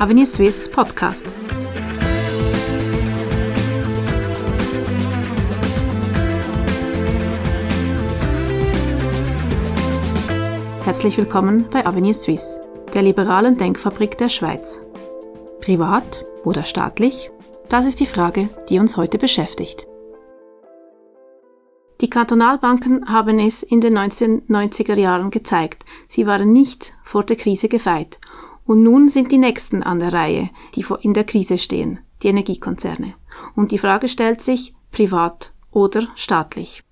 Avenir Swiss Podcast. Herzlich willkommen bei Avenir Suisse, der liberalen Denkfabrik der Schweiz. Privat oder staatlich? Das ist die Frage, die uns heute beschäftigt. Die Kantonalbanken haben es in den 1990er Jahren gezeigt. Sie waren nicht vor der Krise gefeit. Und nun sind die Nächsten an der Reihe, die in der Krise stehen, die Energiekonzerne. Und die Frage stellt sich, privat oder staatlich.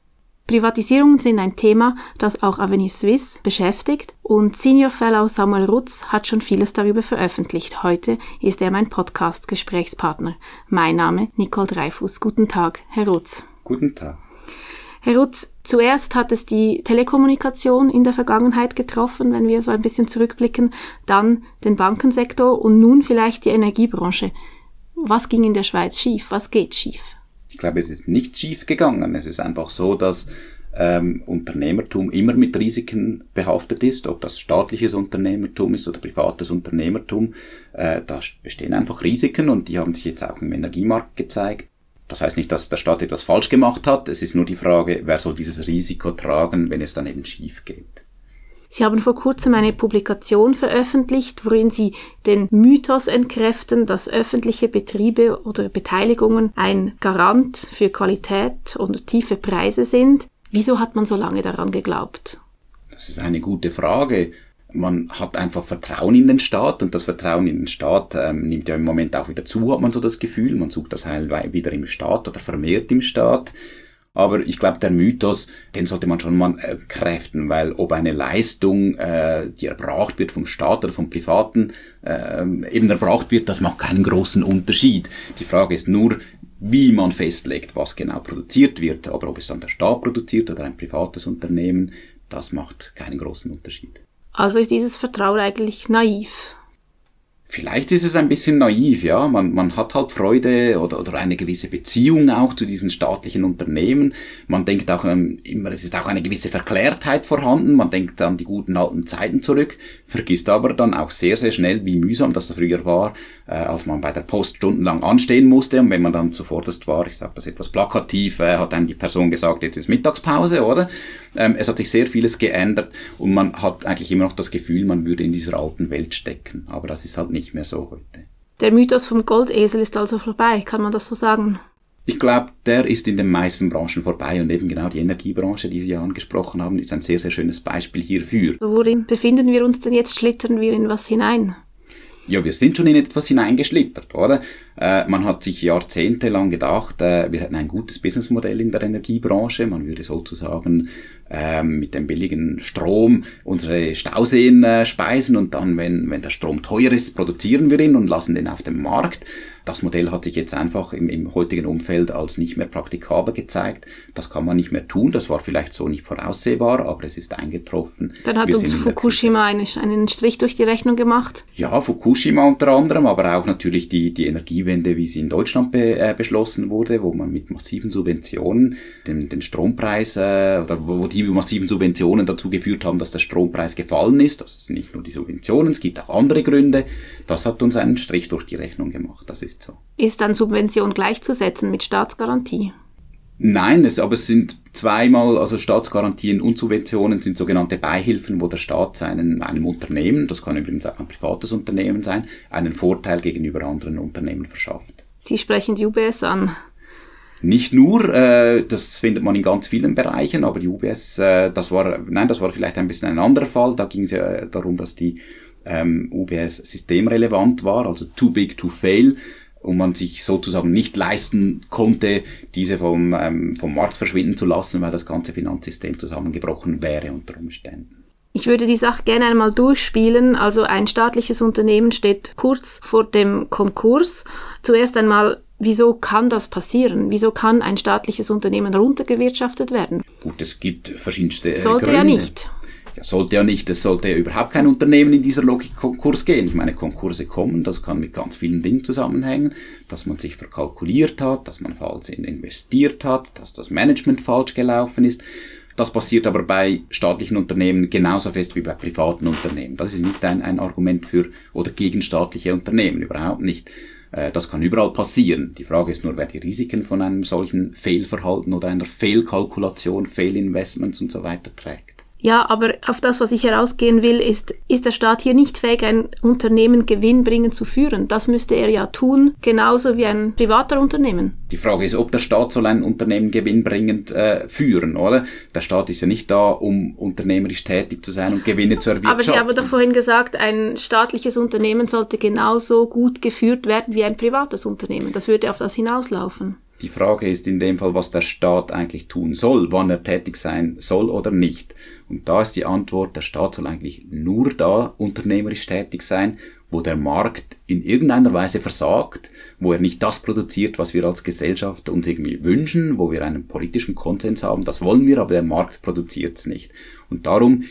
Privatisierungen sind ein Thema, das auch Avenir Suisse beschäftigt und Senior Fellow Samuel Rutz hat schon vieles darüber veröffentlicht. Heute ist er mein Podcast-Gesprächspartner. Mein Name Nicole Dreifuß. Guten Tag, Herr Rutz. Guten Tag. Herr Rutz, zuerst hat es die Telekommunikation in der Vergangenheit getroffen, wenn wir so ein bisschen zurückblicken, dann den Bankensektor und nun vielleicht die Energiebranche. Was ging in der Schweiz schief? Was geht schief? Ich glaube, es ist nicht schief gegangen. Es ist einfach so, dass ähm, Unternehmertum immer mit Risiken behaftet ist, ob das staatliches Unternehmertum ist oder privates Unternehmertum. Äh, da bestehen einfach Risiken und die haben sich jetzt auch im Energiemarkt gezeigt. Das heißt nicht, dass der Staat etwas falsch gemacht hat. Es ist nur die Frage, wer soll dieses Risiko tragen, wenn es dann eben schief geht. Sie haben vor kurzem eine Publikation veröffentlicht, worin Sie den Mythos entkräften, dass öffentliche Betriebe oder Beteiligungen ein Garant für Qualität und tiefe Preise sind. Wieso hat man so lange daran geglaubt? Das ist eine gute Frage man hat einfach Vertrauen in den Staat und das Vertrauen in den Staat ähm, nimmt ja im Moment auch wieder zu, hat man so das Gefühl. Man sucht das Heil wieder im Staat oder vermehrt im Staat. Aber ich glaube, der Mythos, den sollte man schon mal äh, kräften, weil ob eine Leistung, äh, die erbracht wird vom Staat oder vom Privaten, äh, eben erbracht wird, das macht keinen großen Unterschied. Die Frage ist nur, wie man festlegt, was genau produziert wird. Aber ob es dann der Staat produziert oder ein privates Unternehmen, das macht keinen großen Unterschied. Also ist dieses Vertrauen eigentlich naiv. Vielleicht ist es ein bisschen naiv, ja. Man, man hat halt Freude oder, oder eine gewisse Beziehung auch zu diesen staatlichen Unternehmen. Man denkt auch ähm, immer, es ist auch eine gewisse Verklärtheit vorhanden. Man denkt an die guten alten Zeiten zurück, vergisst aber dann auch sehr, sehr schnell, wie mühsam das früher war, äh, als man bei der Post stundenlang anstehen musste. Und wenn man dann zuvorderst war, ich sage das etwas plakativ, äh, hat einem die Person gesagt, jetzt ist Mittagspause, oder? Ähm, es hat sich sehr vieles geändert und man hat eigentlich immer noch das Gefühl, man würde in dieser alten Welt stecken. Aber das ist halt nicht mehr so heute. Der Mythos vom Goldesel ist also vorbei, kann man das so sagen? Ich glaube, der ist in den meisten Branchen vorbei und eben genau die Energiebranche, die Sie ja angesprochen haben, ist ein sehr, sehr schönes Beispiel hierfür. Worin befinden wir uns denn jetzt? Schlittern wir in was hinein? Ja, wir sind schon in etwas hineingeschlittert, oder? Äh, man hat sich jahrzehntelang gedacht, äh, wir hätten ein gutes Businessmodell in der Energiebranche. Man würde sozusagen ähm, mit dem billigen Strom unsere Stauseen äh, speisen und dann, wenn, wenn der Strom teuer ist, produzieren wir ihn und lassen den auf dem Markt. Das Modell hat sich jetzt einfach im, im heutigen Umfeld als nicht mehr praktikabel gezeigt. Das kann man nicht mehr tun. Das war vielleicht so nicht voraussehbar, aber es ist eingetroffen. Dann hat Wir uns Fukushima einen, einen Strich durch die Rechnung gemacht. Ja, Fukushima unter anderem, aber auch natürlich die, die Energiewende, wie sie in Deutschland be, äh, beschlossen wurde, wo man mit massiven Subventionen den, den Strompreis äh, oder wo die massiven Subventionen dazu geführt haben, dass der Strompreis gefallen ist. Das sind nicht nur die Subventionen, es gibt auch andere Gründe. Das hat uns einen Strich durch die Rechnung gemacht. Das ist ist so. Ist dann Subvention gleichzusetzen mit Staatsgarantie? Nein, es, aber es sind zweimal, also Staatsgarantien und Subventionen sind sogenannte Beihilfen, wo der Staat seinen, einem Unternehmen, das kann übrigens auch ein privates Unternehmen sein, einen Vorteil gegenüber anderen Unternehmen verschafft. Sie sprechen die UBS an. Nicht nur, äh, das findet man in ganz vielen Bereichen, aber die UBS, äh, das war, nein, das war vielleicht ein bisschen ein anderer Fall. Da ging es ja darum, dass die ähm, UBS systemrelevant war, also too big to fail und man sich sozusagen nicht leisten konnte, diese vom, ähm, vom Markt verschwinden zu lassen, weil das ganze Finanzsystem zusammengebrochen wäre unter Umständen. Ich würde die Sache gerne einmal durchspielen. Also ein staatliches Unternehmen steht kurz vor dem Konkurs. Zuerst einmal, wieso kann das passieren? Wieso kann ein staatliches Unternehmen runtergewirtschaftet werden? Gut, es gibt verschiedenste Sollte Gründe. ja nicht ja, sollte ja nicht, es sollte ja überhaupt kein Unternehmen in dieser Logik Konkurs gehen. Ich meine, Konkurse kommen, das kann mit ganz vielen Dingen zusammenhängen, dass man sich verkalkuliert hat, dass man falsch investiert hat, dass das Management falsch gelaufen ist. Das passiert aber bei staatlichen Unternehmen genauso fest wie bei privaten Unternehmen. Das ist nicht ein, ein Argument für oder gegen staatliche Unternehmen, überhaupt nicht. Äh, das kann überall passieren. Die Frage ist nur, wer die Risiken von einem solchen Fehlverhalten oder einer Fehlkalkulation, Fehlinvestments und so weiter trägt. Ja, aber auf das, was ich herausgehen will, ist, ist der Staat hier nicht fähig, ein Unternehmen gewinnbringend zu führen. Das müsste er ja tun, genauso wie ein privater Unternehmen. Die Frage ist, ob der Staat soll ein Unternehmen gewinnbringend äh, führen, oder? Der Staat ist ja nicht da, um unternehmerisch tätig zu sein und Gewinne zu erwirtschaften. Aber Sie haben doch vorhin gesagt, ein staatliches Unternehmen sollte genauso gut geführt werden wie ein privates Unternehmen. Das würde auf das hinauslaufen. Die Frage ist in dem Fall, was der Staat eigentlich tun soll, wann er tätig sein soll oder nicht. Und da ist die Antwort, der Staat soll eigentlich nur da unternehmerisch tätig sein, wo der Markt in irgendeiner Weise versagt, wo er nicht das produziert, was wir als Gesellschaft uns irgendwie wünschen, wo wir einen politischen Konsens haben, das wollen wir, aber der Markt produziert es nicht. Und darum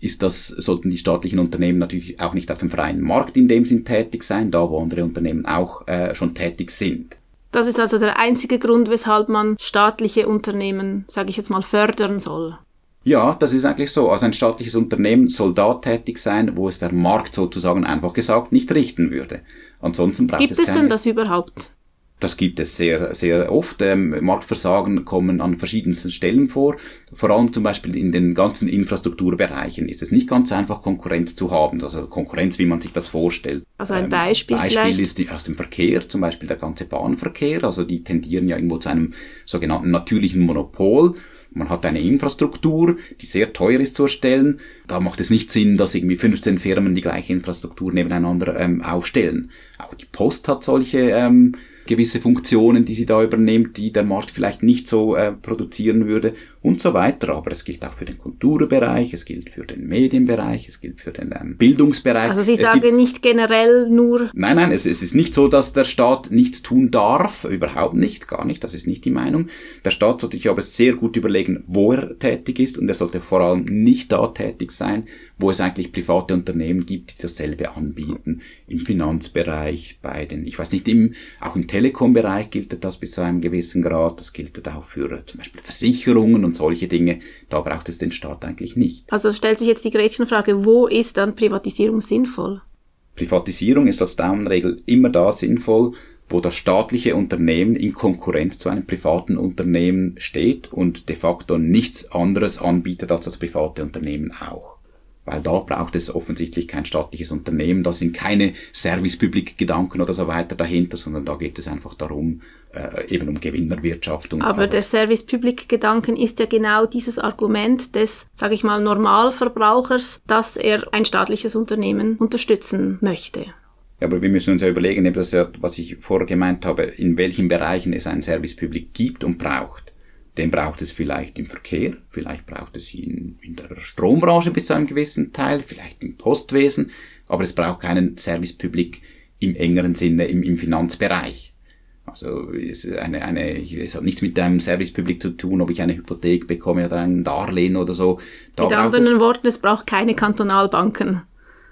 ist das, sollten die staatlichen Unternehmen natürlich auch nicht auf dem freien Markt in dem Sinn tätig sein, da wo andere Unternehmen auch äh, schon tätig sind. Das ist also der einzige Grund, weshalb man staatliche Unternehmen, sage ich jetzt mal, fördern soll. Ja, das ist eigentlich so. Also ein staatliches Unternehmen soll da tätig sein, wo es der Markt sozusagen einfach gesagt nicht richten würde. Ansonsten braucht Gibt es, es denn das überhaupt? Das gibt es sehr, sehr oft. Ähm, Marktversagen kommen an verschiedensten Stellen vor. Vor allem zum Beispiel in den ganzen Infrastrukturbereichen ist es nicht ganz einfach, Konkurrenz zu haben. Also Konkurrenz, wie man sich das vorstellt. Also ein ähm, Beispiel ähm, Beispiel vielleicht? ist die, aus dem Verkehr, zum Beispiel der ganze Bahnverkehr. Also die tendieren ja irgendwo zu einem sogenannten natürlichen Monopol. Man hat eine Infrastruktur, die sehr teuer ist zu erstellen. Da macht es nicht Sinn, dass irgendwie 15 Firmen die gleiche Infrastruktur nebeneinander ähm, aufstellen. Auch die Post hat solche ähm, gewisse Funktionen, die sie da übernimmt, die der Markt vielleicht nicht so äh, produzieren würde und so weiter. Aber es gilt auch für den Kulturbereich, es gilt für den Medienbereich, es gilt für den ähm, Bildungsbereich. Also Sie es sagen nicht generell nur. Nein, nein, es, es ist nicht so, dass der Staat nichts tun darf, überhaupt nicht, gar nicht, das ist nicht die Meinung. Der Staat sollte sich aber sehr gut überlegen, wo er tätig ist und er sollte vor allem nicht da tätig sein, wo es eigentlich private Unternehmen gibt, die dasselbe anbieten. Im Finanzbereich, bei den, ich weiß nicht, im, auch im Telekom-Bereich gilt das bis zu einem gewissen Grad, das gilt auch für zum Beispiel Versicherungen und solche Dinge. Da braucht es den Staat eigentlich nicht. Also stellt sich jetzt die Gretchenfrage, wo ist dann Privatisierung sinnvoll? Privatisierung ist als Daumenregel immer da sinnvoll, wo das staatliche Unternehmen in Konkurrenz zu einem privaten Unternehmen steht und de facto nichts anderes anbietet als das private Unternehmen auch weil da braucht es offensichtlich kein staatliches Unternehmen, da sind keine Service-Public-Gedanken oder so weiter dahinter, sondern da geht es einfach darum, äh, eben um Gewinnerwirtschaftung. Aber, aber der Service-Public-Gedanken ist ja genau dieses Argument des, sage ich mal, Normalverbrauchers, dass er ein staatliches Unternehmen unterstützen möchte. Ja, aber wir müssen uns ja überlegen, eben das ja, was ich vorher gemeint habe, in welchen Bereichen es ein Service Public gibt und braucht. Den braucht es vielleicht im Verkehr, vielleicht braucht es in, in der Strombranche bis zu einem gewissen Teil, vielleicht im Postwesen, aber es braucht keinen Service Public im engeren Sinne im, im Finanzbereich. Also es, eine, eine, es hat nichts mit einem Service Public zu tun, ob ich eine Hypothek bekomme oder ein Darlehen oder so. Da mit anderen Worten, es braucht keine Kantonalbanken.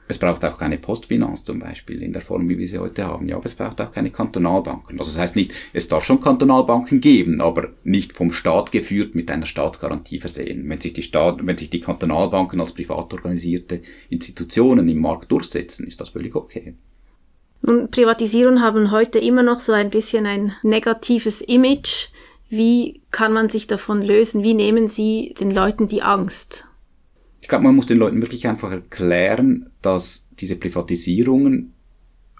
Es braucht auch keine Postfinanz zum Beispiel in der Form, wie wir sie heute haben. Ja, aber es braucht auch keine Kantonalbanken. Also das heißt nicht, es darf schon Kantonalbanken geben, aber nicht vom Staat geführt mit einer Staatsgarantie versehen. Wenn sich die Staat, wenn sich die Kantonalbanken als privat organisierte Institutionen im Markt durchsetzen, ist das völlig okay. Nun, Privatisierungen haben heute immer noch so ein bisschen ein negatives Image. Wie kann man sich davon lösen? Wie nehmen Sie den Leuten die Angst? Ich glaube, man muss den Leuten wirklich einfach erklären, dass diese Privatisierungen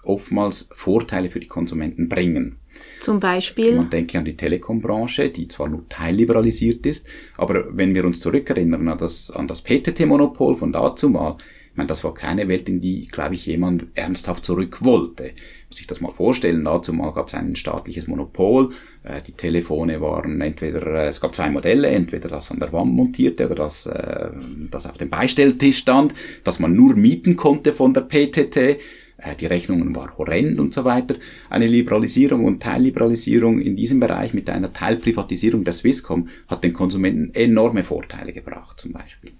oftmals Vorteile für die Konsumenten bringen. Zum Beispiel? Man denke an die Telekombranche, die zwar nur teilliberalisiert ist, aber wenn wir uns zurückerinnern an das, an das PTT-Monopol von dazu mal, ich meine, das war keine Welt, in die, glaube ich, jemand ernsthaft zurück wollte. Sich das mal vorstellen, dazu mal gab es ein staatliches Monopol, äh, die Telefone waren entweder, äh, es gab zwei Modelle, entweder das an der Wand montierte oder das, äh, das auf dem Beistelltisch stand, dass man nur mieten konnte von der PTT, äh, die Rechnungen waren horrend und so weiter. Eine Liberalisierung und Teilliberalisierung in diesem Bereich mit einer Teilprivatisierung der Swisscom hat den Konsumenten enorme Vorteile gebracht, zum Beispiel.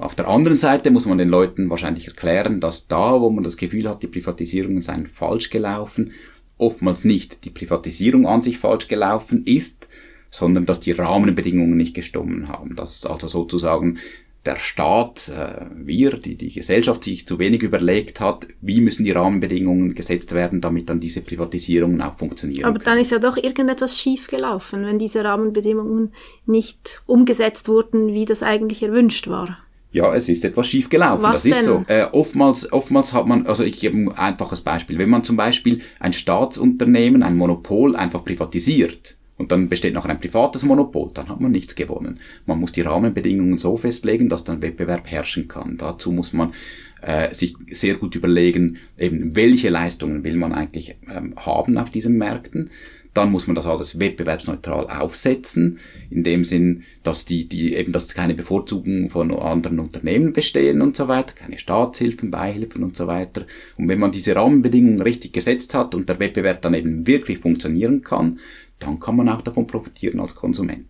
Auf der anderen Seite muss man den Leuten wahrscheinlich erklären, dass da, wo man das Gefühl hat, die Privatisierungen seien falsch gelaufen, oftmals nicht die Privatisierung an sich falsch gelaufen ist, sondern dass die Rahmenbedingungen nicht gestimmt haben. Dass also sozusagen der Staat, äh, wir, die, die Gesellschaft sich zu wenig überlegt hat, wie müssen die Rahmenbedingungen gesetzt werden, damit dann diese Privatisierungen auch funktionieren. Aber dann ist ja doch irgendetwas schief gelaufen, wenn diese Rahmenbedingungen nicht umgesetzt wurden, wie das eigentlich erwünscht war. Ja, es ist etwas schief gelaufen. Was das ist denn? so. Äh, oftmals, oftmals hat man, also ich gebe ein einfaches Beispiel. Wenn man zum Beispiel ein Staatsunternehmen, ein Monopol einfach privatisiert, und dann besteht noch ein privates Monopol, dann hat man nichts gewonnen. Man muss die Rahmenbedingungen so festlegen, dass dann Wettbewerb herrschen kann. Dazu muss man äh, sich sehr gut überlegen, eben welche Leistungen will man eigentlich ähm, haben auf diesen Märkten. Dann muss man das alles wettbewerbsneutral aufsetzen, in dem Sinn, dass die, die eben, dass keine Bevorzugung von anderen Unternehmen bestehen und so weiter, keine Staatshilfen, Beihilfen und so weiter. Und wenn man diese Rahmenbedingungen richtig gesetzt hat und der Wettbewerb dann eben wirklich funktionieren kann, dann kann man auch davon profitieren als Konsument.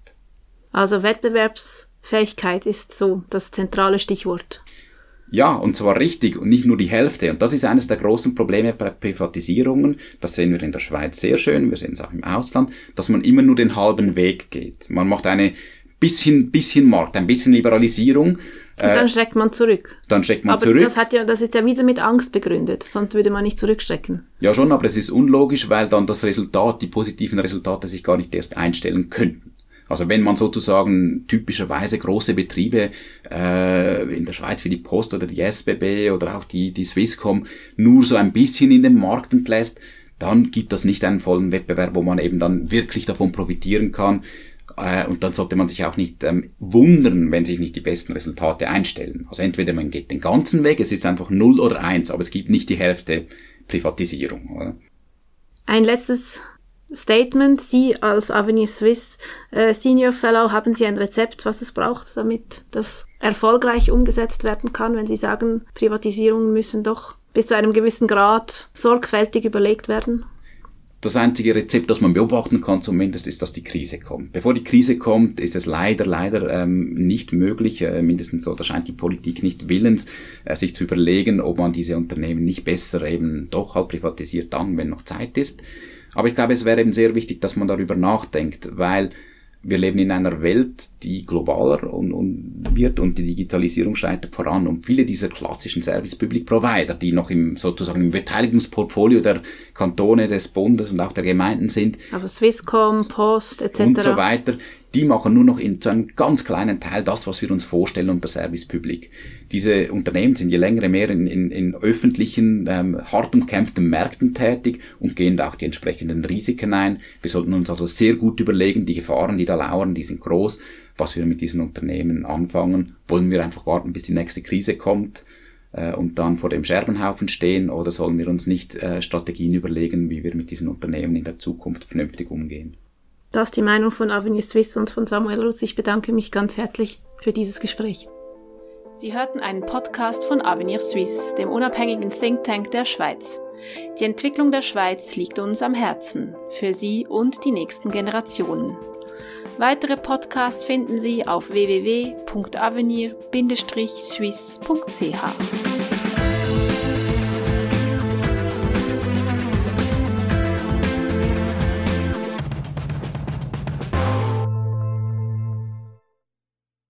Also Wettbewerbsfähigkeit ist so das zentrale Stichwort. Ja, und zwar richtig und nicht nur die Hälfte. Und das ist eines der großen Probleme bei Privatisierungen. Das sehen wir in der Schweiz sehr schön, wir sehen es auch im Ausland, dass man immer nur den halben Weg geht. Man macht eine bisschen, bisschen Markt, ein bisschen Liberalisierung. Und dann schreckt man zurück. Dann schreckt man aber zurück. Das, hat ja, das ist ja wieder mit Angst begründet, sonst würde man nicht zurückschrecken. Ja schon, aber es ist unlogisch, weil dann das Resultat, die positiven Resultate sich gar nicht erst einstellen könnten. Also wenn man sozusagen typischerweise große Betriebe äh, in der Schweiz wie die Post oder die SBB oder auch die, die Swisscom nur so ein bisschen in den Markt entlässt, dann gibt das nicht einen vollen Wettbewerb, wo man eben dann wirklich davon profitieren kann. Äh, und dann sollte man sich auch nicht ähm, wundern, wenn sich nicht die besten Resultate einstellen. Also entweder man geht den ganzen Weg, es ist einfach 0 oder 1, aber es gibt nicht die Hälfte Privatisierung. Oder? Ein letztes Statement. Sie als Avenue Swiss äh, Senior Fellow, haben Sie ein Rezept, was es braucht, damit das erfolgreich umgesetzt werden kann, wenn Sie sagen, Privatisierungen müssen doch bis zu einem gewissen Grad sorgfältig überlegt werden? Das einzige Rezept, das man beobachten kann zumindest, ist, dass die Krise kommt. Bevor die Krise kommt, ist es leider, leider ähm, nicht möglich, äh, mindestens so, da scheint die Politik nicht willens, äh, sich zu überlegen, ob man diese Unternehmen nicht besser eben doch halt privatisiert dann, wenn noch Zeit ist. Aber ich glaube, es wäre eben sehr wichtig, dass man darüber nachdenkt, weil wir leben in einer Welt, die globaler und, und wird und die Digitalisierung schreitet voran. Und viele dieser klassischen Service Public Provider, die noch im sozusagen im Beteiligungsportfolio der Kantone, des Bundes und auch der Gemeinden sind. Also Swisscom, Post etc. Und so weiter, die machen nur noch in zu einem ganz kleinen Teil das, was wir uns vorstellen unter Service Public. Diese Unternehmen sind je länger mehr in, in, in öffentlichen, ähm, hart umkämpften Märkten tätig und gehen da auch die entsprechenden Risiken ein. Wir sollten uns also sehr gut überlegen, die Gefahren, die da lauern, die sind groß, was wir mit diesen Unternehmen anfangen. Wollen wir einfach warten, bis die nächste Krise kommt? äh, und dann vor dem Scherbenhaufen stehen oder sollen wir uns nicht äh, Strategien überlegen, wie wir mit diesen Unternehmen in der Zukunft vernünftig umgehen? Das ist die Meinung von Avenue Swiss und von Samuel Rutz. Ich bedanke mich ganz herzlich für dieses Gespräch. Sie hörten einen Podcast von Avenir Suisse, dem unabhängigen Think Tank der Schweiz. Die Entwicklung der Schweiz liegt uns am Herzen, für Sie und die nächsten Generationen. Weitere Podcasts finden Sie auf www.avenir-suisse.ch.